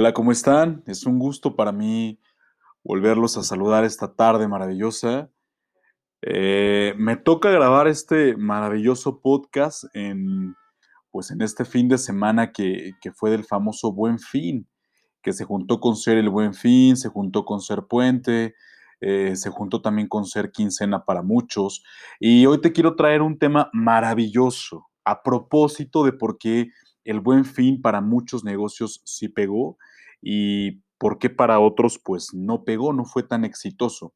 Hola, ¿cómo están? Es un gusto para mí volverlos a saludar esta tarde maravillosa. Eh, me toca grabar este maravilloso podcast en, pues en este fin de semana que, que fue del famoso Buen Fin, que se juntó con ser el Buen Fin, se juntó con ser Puente, eh, se juntó también con ser quincena para muchos. Y hoy te quiero traer un tema maravilloso a propósito de por qué el buen fin para muchos negocios sí pegó y por qué para otros pues no pegó, no fue tan exitoso.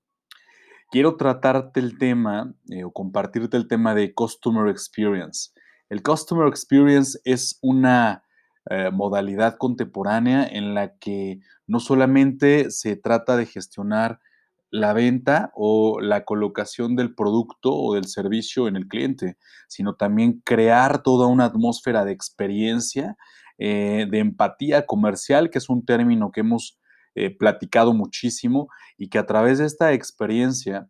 Quiero tratarte el tema eh, o compartirte el tema de Customer Experience. El Customer Experience es una eh, modalidad contemporánea en la que no solamente se trata de gestionar la venta o la colocación del producto o del servicio en el cliente, sino también crear toda una atmósfera de experiencia, eh, de empatía comercial, que es un término que hemos eh, platicado muchísimo y que a través de esta experiencia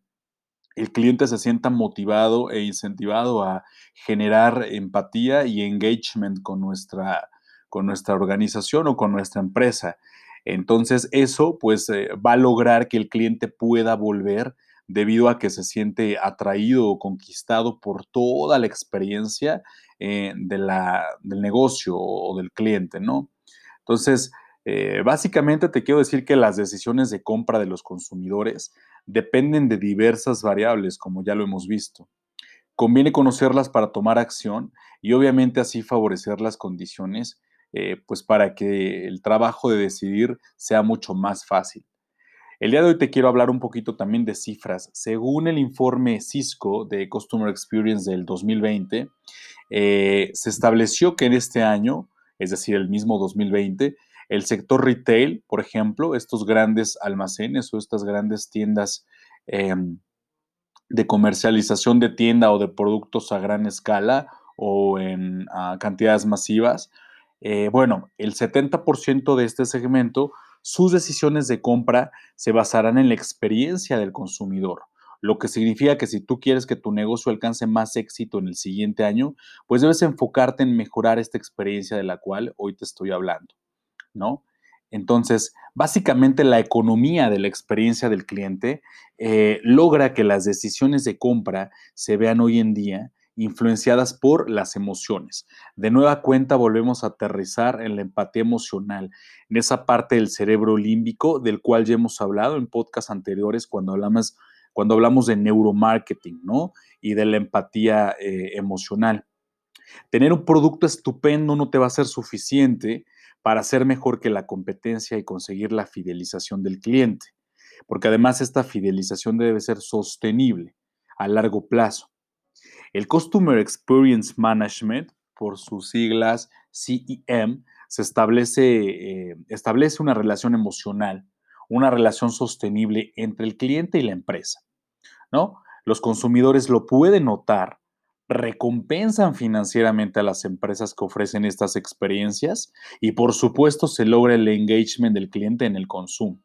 el cliente se sienta motivado e incentivado a generar empatía y engagement con nuestra, con nuestra organización o con nuestra empresa. Entonces eso pues eh, va a lograr que el cliente pueda volver debido a que se siente atraído o conquistado por toda la experiencia eh, del negocio o del cliente, ¿no? Entonces, eh, básicamente te quiero decir que las decisiones de compra de los consumidores dependen de diversas variables, como ya lo hemos visto. Conviene conocerlas para tomar acción y obviamente así favorecer las condiciones eh, pues para que el trabajo de decidir sea mucho más fácil. El día de hoy te quiero hablar un poquito también de cifras. Según el informe Cisco de Customer Experience del 2020, eh, se estableció que en este año, es decir, el mismo 2020, el sector retail, por ejemplo, estos grandes almacenes o estas grandes tiendas em, de comercialización de tienda o de productos a gran escala o en cantidades masivas, eh, bueno, el 70% de este segmento, sus decisiones de compra se basarán en la experiencia del consumidor, lo que significa que si tú quieres que tu negocio alcance más éxito en el siguiente año, pues debes enfocarte en mejorar esta experiencia de la cual hoy te estoy hablando, ¿no? Entonces, básicamente la economía de la experiencia del cliente eh, logra que las decisiones de compra se vean hoy en día influenciadas por las emociones. De nueva cuenta volvemos a aterrizar en la empatía emocional, en esa parte del cerebro límbico del cual ya hemos hablado en podcasts anteriores cuando hablamos, cuando hablamos de neuromarketing, ¿no? Y de la empatía eh, emocional. Tener un producto estupendo no te va a ser suficiente para ser mejor que la competencia y conseguir la fidelización del cliente, porque además esta fidelización debe ser sostenible a largo plazo. El Customer Experience Management, por sus siglas CEM, se establece, eh, establece una relación emocional, una relación sostenible entre el cliente y la empresa. ¿no? Los consumidores lo pueden notar, recompensan financieramente a las empresas que ofrecen estas experiencias y por supuesto se logra el engagement del cliente en el consumo.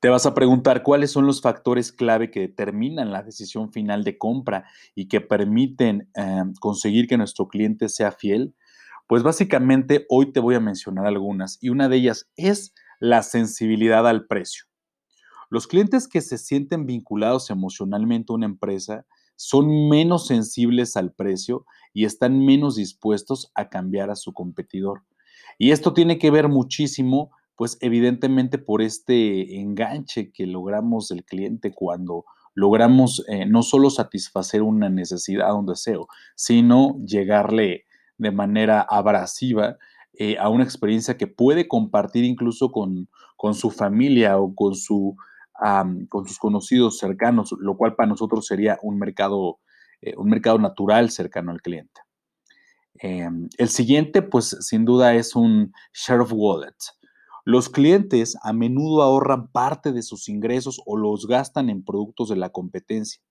Te vas a preguntar cuáles son los factores clave que determinan la decisión final de compra y que permiten eh, conseguir que nuestro cliente sea fiel. Pues básicamente hoy te voy a mencionar algunas y una de ellas es la sensibilidad al precio. Los clientes que se sienten vinculados emocionalmente a una empresa son menos sensibles al precio y están menos dispuestos a cambiar a su competidor. Y esto tiene que ver muchísimo pues evidentemente por este enganche que logramos del cliente cuando logramos eh, no solo satisfacer una necesidad, un deseo, sino llegarle de manera abrasiva eh, a una experiencia que puede compartir incluso con, con su familia o con, su, con sus conocidos cercanos, lo cual para nosotros sería un mercado, eh, un mercado natural cercano al cliente. Em, el siguiente, pues sin duda es un share of wallet. Los clientes a menudo ahorran parte de sus ingresos o los gastan en productos de la competencia.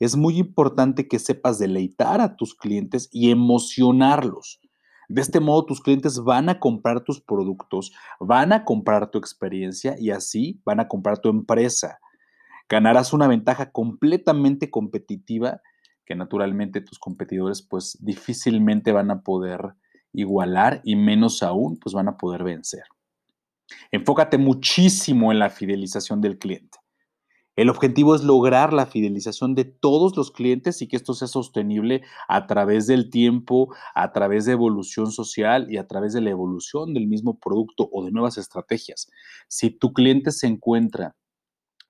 Es muy importante que sepas deleitar a tus clientes y emocionarlos. De este modo, tus clientes van a comprar tus productos, van a comprar tu experiencia y así van a comprar tu empresa. Ganarás una ventaja completamente competitiva que naturalmente tus competidores pues difícilmente van a poder igualar y menos aún, pues van a poder vencer. Enfócate muchísimo en la fidelización del cliente. El objetivo es lograr la fidelización de todos los clientes y que esto sea sostenible a través del tiempo, a través de evolución social y a través de la evolución del mismo producto o de nuevas estrategias. Si tu cliente se encuentra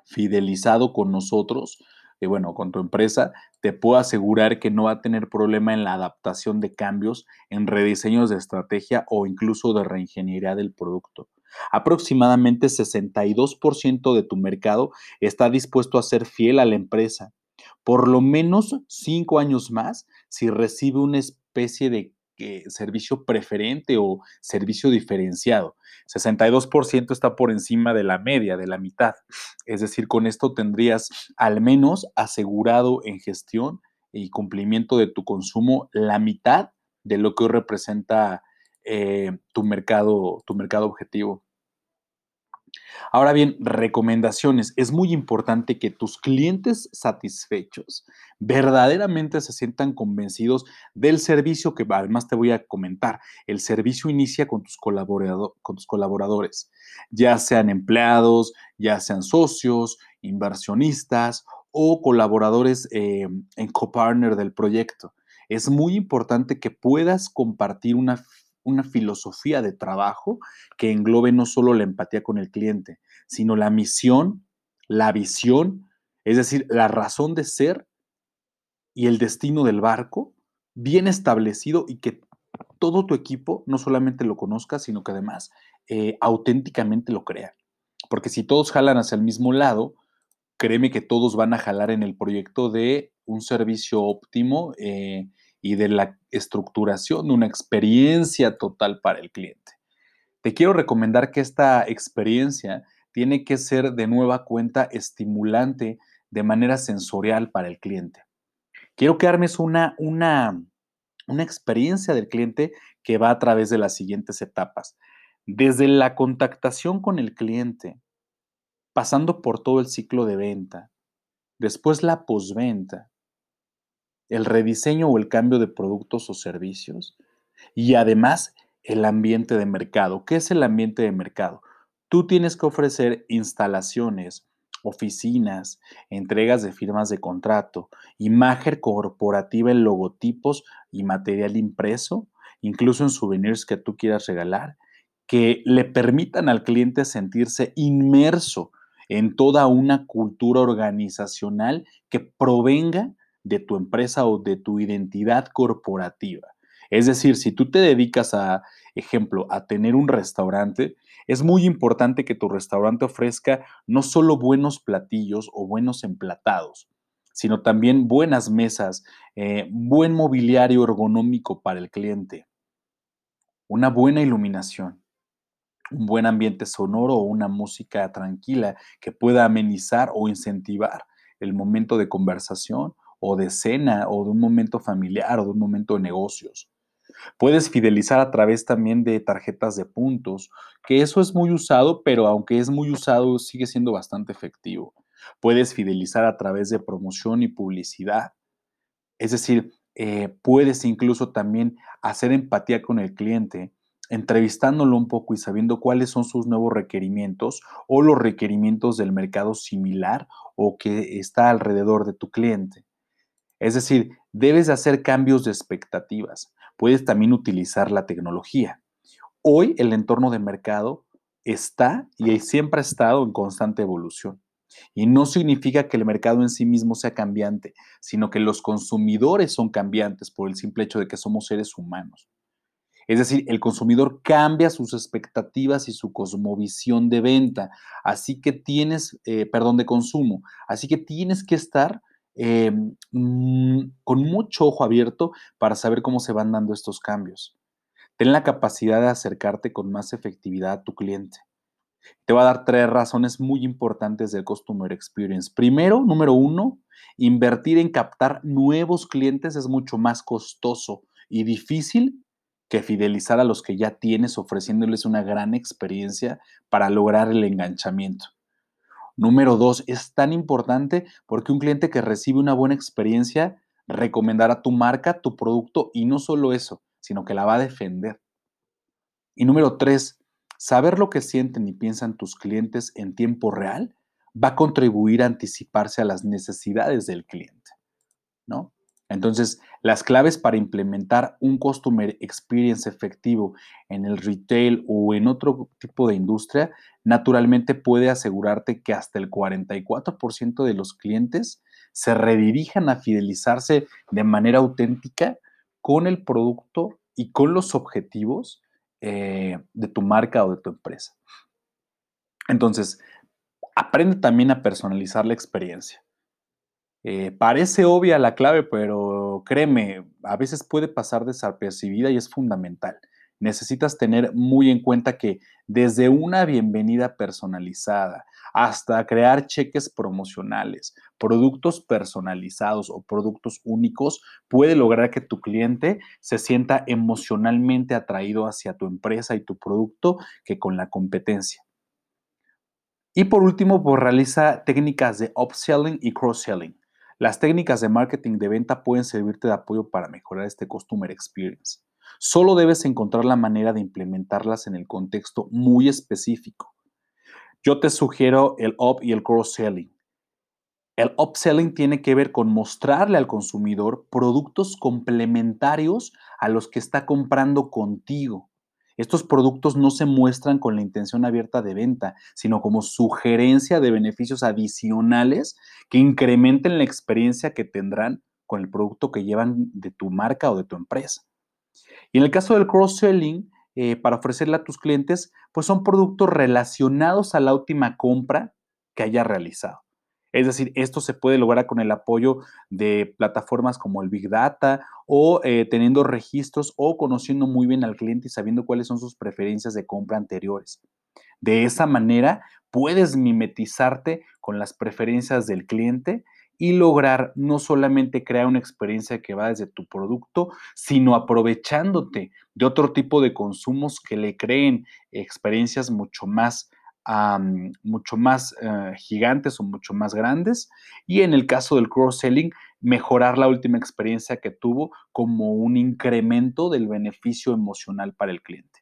fidelizado con nosotros, eh, bueno, con tu empresa, te puedo asegurar que no va a tener problema en la adaptación de cambios, en rediseños de estrategia o incluso de reingeniería del producto. Aproximadamente 62% de tu mercado está dispuesto a ser fiel a la empresa, por lo menos cinco años más si recibe una especie de eh, servicio preferente o servicio diferenciado. 62% está por encima de la media, de la mitad. Es decir, con esto tendrías al menos asegurado en gestión y cumplimiento de tu consumo la mitad de lo que hoy representa eh, tu, mercado, tu mercado objetivo. Ahora bien, recomendaciones. Es muy importante que tus clientes satisfechos verdaderamente se sientan convencidos del servicio que además te voy a comentar. El servicio inicia con tus, con tus colaboradores, ya sean empleados, ya sean socios, inversionistas o colaboradores eh, en copartner del proyecto. Es muy importante que puedas compartir una una filosofía de trabajo que englobe no solo la empatía con el cliente, sino la misión, la visión, es decir, la razón de ser y el destino del barco bien establecido y que todo tu equipo no solamente lo conozca, sino que además eh, auténticamente lo crea. Porque si todos jalan hacia el mismo lado, créeme que todos van a jalar en el proyecto de un servicio óptimo eh, y de la estructuración de una experiencia total para el cliente. Te quiero recomendar que esta experiencia tiene que ser de nueva cuenta estimulante de manera sensorial para el cliente. Quiero que una, una, una experiencia del cliente que va a través de las siguientes etapas. Desde la contactación con el cliente, pasando por todo el ciclo de venta, después la posventa, el rediseño o el cambio de productos o servicios y además el ambiente de mercado. ¿Qué es el ambiente de mercado? Tú tienes que ofrecer instalaciones, oficinas, entregas de firmas de contrato, imagen corporativa en logotipos y material impreso, incluso en souvenirs que tú quieras regalar, que le permitan al cliente sentirse inmerso en toda una cultura organizacional que provenga de tu empresa o de tu identidad corporativa. Es decir, si tú te dedicas a, ejemplo, a tener un restaurante, es muy importante que tu restaurante ofrezca no solo buenos platillos o buenos emplatados, sino también buenas mesas, eh, buen mobiliario ergonómico para el cliente, una buena iluminación, un buen ambiente sonoro o una música tranquila que pueda amenizar o incentivar el momento de conversación o de cena o de un momento familiar o de un momento de negocios. Puedes fidelizar a través también de tarjetas de puntos, que eso es muy usado, pero aunque es muy usado, sigue siendo bastante efectivo. Puedes fidelizar a través de promoción y publicidad. Es decir, eh, puedes incluso también hacer empatía con el cliente, entrevistándolo un poco y sabiendo cuáles son sus nuevos requerimientos o los requerimientos del mercado similar o que está alrededor de tu cliente. Es decir, debes de hacer cambios de expectativas. Puedes también utilizar la tecnología. Hoy el entorno de mercado está y siempre ha estado en constante evolución. Y no significa que el mercado en sí mismo sea cambiante, sino que los consumidores son cambiantes por el simple hecho de que somos seres humanos. Es decir, el consumidor cambia sus expectativas y su cosmovisión de venta, así que tienes, eh, perdón, de consumo, así que tienes que estar eh, mm, con mucho ojo abierto para saber cómo se van dando estos cambios. Ten la capacidad de acercarte con más efectividad a tu cliente. Te voy a dar tres razones muy importantes del Customer Experience. Primero, número uno, invertir en captar nuevos clientes es mucho más costoso y difícil que fidelizar a los que ya tienes ofreciéndoles una gran experiencia para lograr el enganchamiento. Número dos, es tan importante porque un cliente que recibe una buena experiencia recomendará tu marca, tu producto y no solo eso, sino que la va a defender. Y número tres, saber lo que sienten y piensan tus clientes en tiempo real va a contribuir a anticiparse a las necesidades del cliente, ¿no? Entonces, las claves para implementar un customer experience efectivo en el retail o en otro tipo de industria, naturalmente puede asegurarte que hasta el 44% de los clientes se redirijan a fidelizarse de manera auténtica con el producto y con los objetivos eh, de tu marca o de tu empresa. Entonces, aprende también a personalizar la experiencia. Eh, parece obvia la clave, pero créeme, a veces puede pasar desapercibida y es fundamental. Necesitas tener muy en cuenta que desde una bienvenida personalizada hasta crear cheques promocionales, productos personalizados o productos únicos, puede lograr que tu cliente se sienta emocionalmente atraído hacia tu empresa y tu producto que con la competencia. Y por último, pues realiza técnicas de upselling y cross-selling. Las técnicas de marketing de venta pueden servirte de apoyo para mejorar este customer experience. Solo debes encontrar la manera de implementarlas en el contexto muy específico. Yo te sugiero el up y el cross-selling. El upselling tiene que ver con mostrarle al consumidor productos complementarios a los que está comprando contigo. Estos productos no se muestran con la intención abierta de venta, sino como sugerencia de beneficios adicionales que incrementen la experiencia que tendrán con el producto que llevan de tu marca o de tu empresa. Y en el caso del cross-selling, eh, para ofrecerle a tus clientes, pues son productos relacionados a la última compra que haya realizado. Es decir, esto se puede lograr con el apoyo de plataformas como el Big Data o eh, teniendo registros o conociendo muy bien al cliente y sabiendo cuáles son sus preferencias de compra anteriores. De esa manera, puedes mimetizarte con las preferencias del cliente y lograr no solamente crear una experiencia que va desde tu producto, sino aprovechándote de otro tipo de consumos que le creen experiencias mucho más mucho más eh, gigantes o mucho más grandes. Y en el caso del cross-selling, mejorar la última experiencia que tuvo como un incremento del beneficio emocional para el cliente.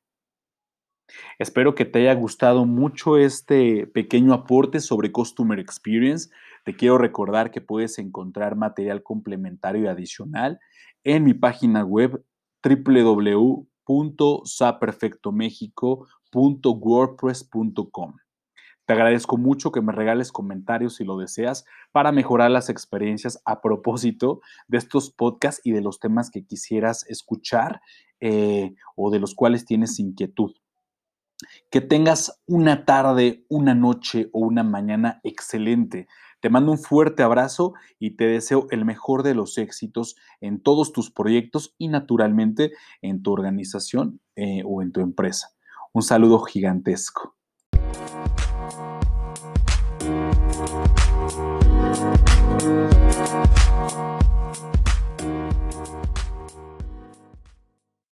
Espero que te haya gustado mucho este pequeño aporte sobre Customer Experience. Te quiero recordar que puedes encontrar material complementario y adicional en mi página web www.saperfectomexico.com wordpress.com. Te agradezco mucho que me regales comentarios si lo deseas para mejorar las experiencias a propósito de estos podcasts y de los temas que quisieras escuchar eh, o de los cuales tienes inquietud. Que tengas una tarde, una noche o una mañana excelente. Te mando un fuerte abrazo y te deseo el mejor de los éxitos en todos tus proyectos y naturalmente en tu organización eh, o en tu empresa. Un saludo gigantesco.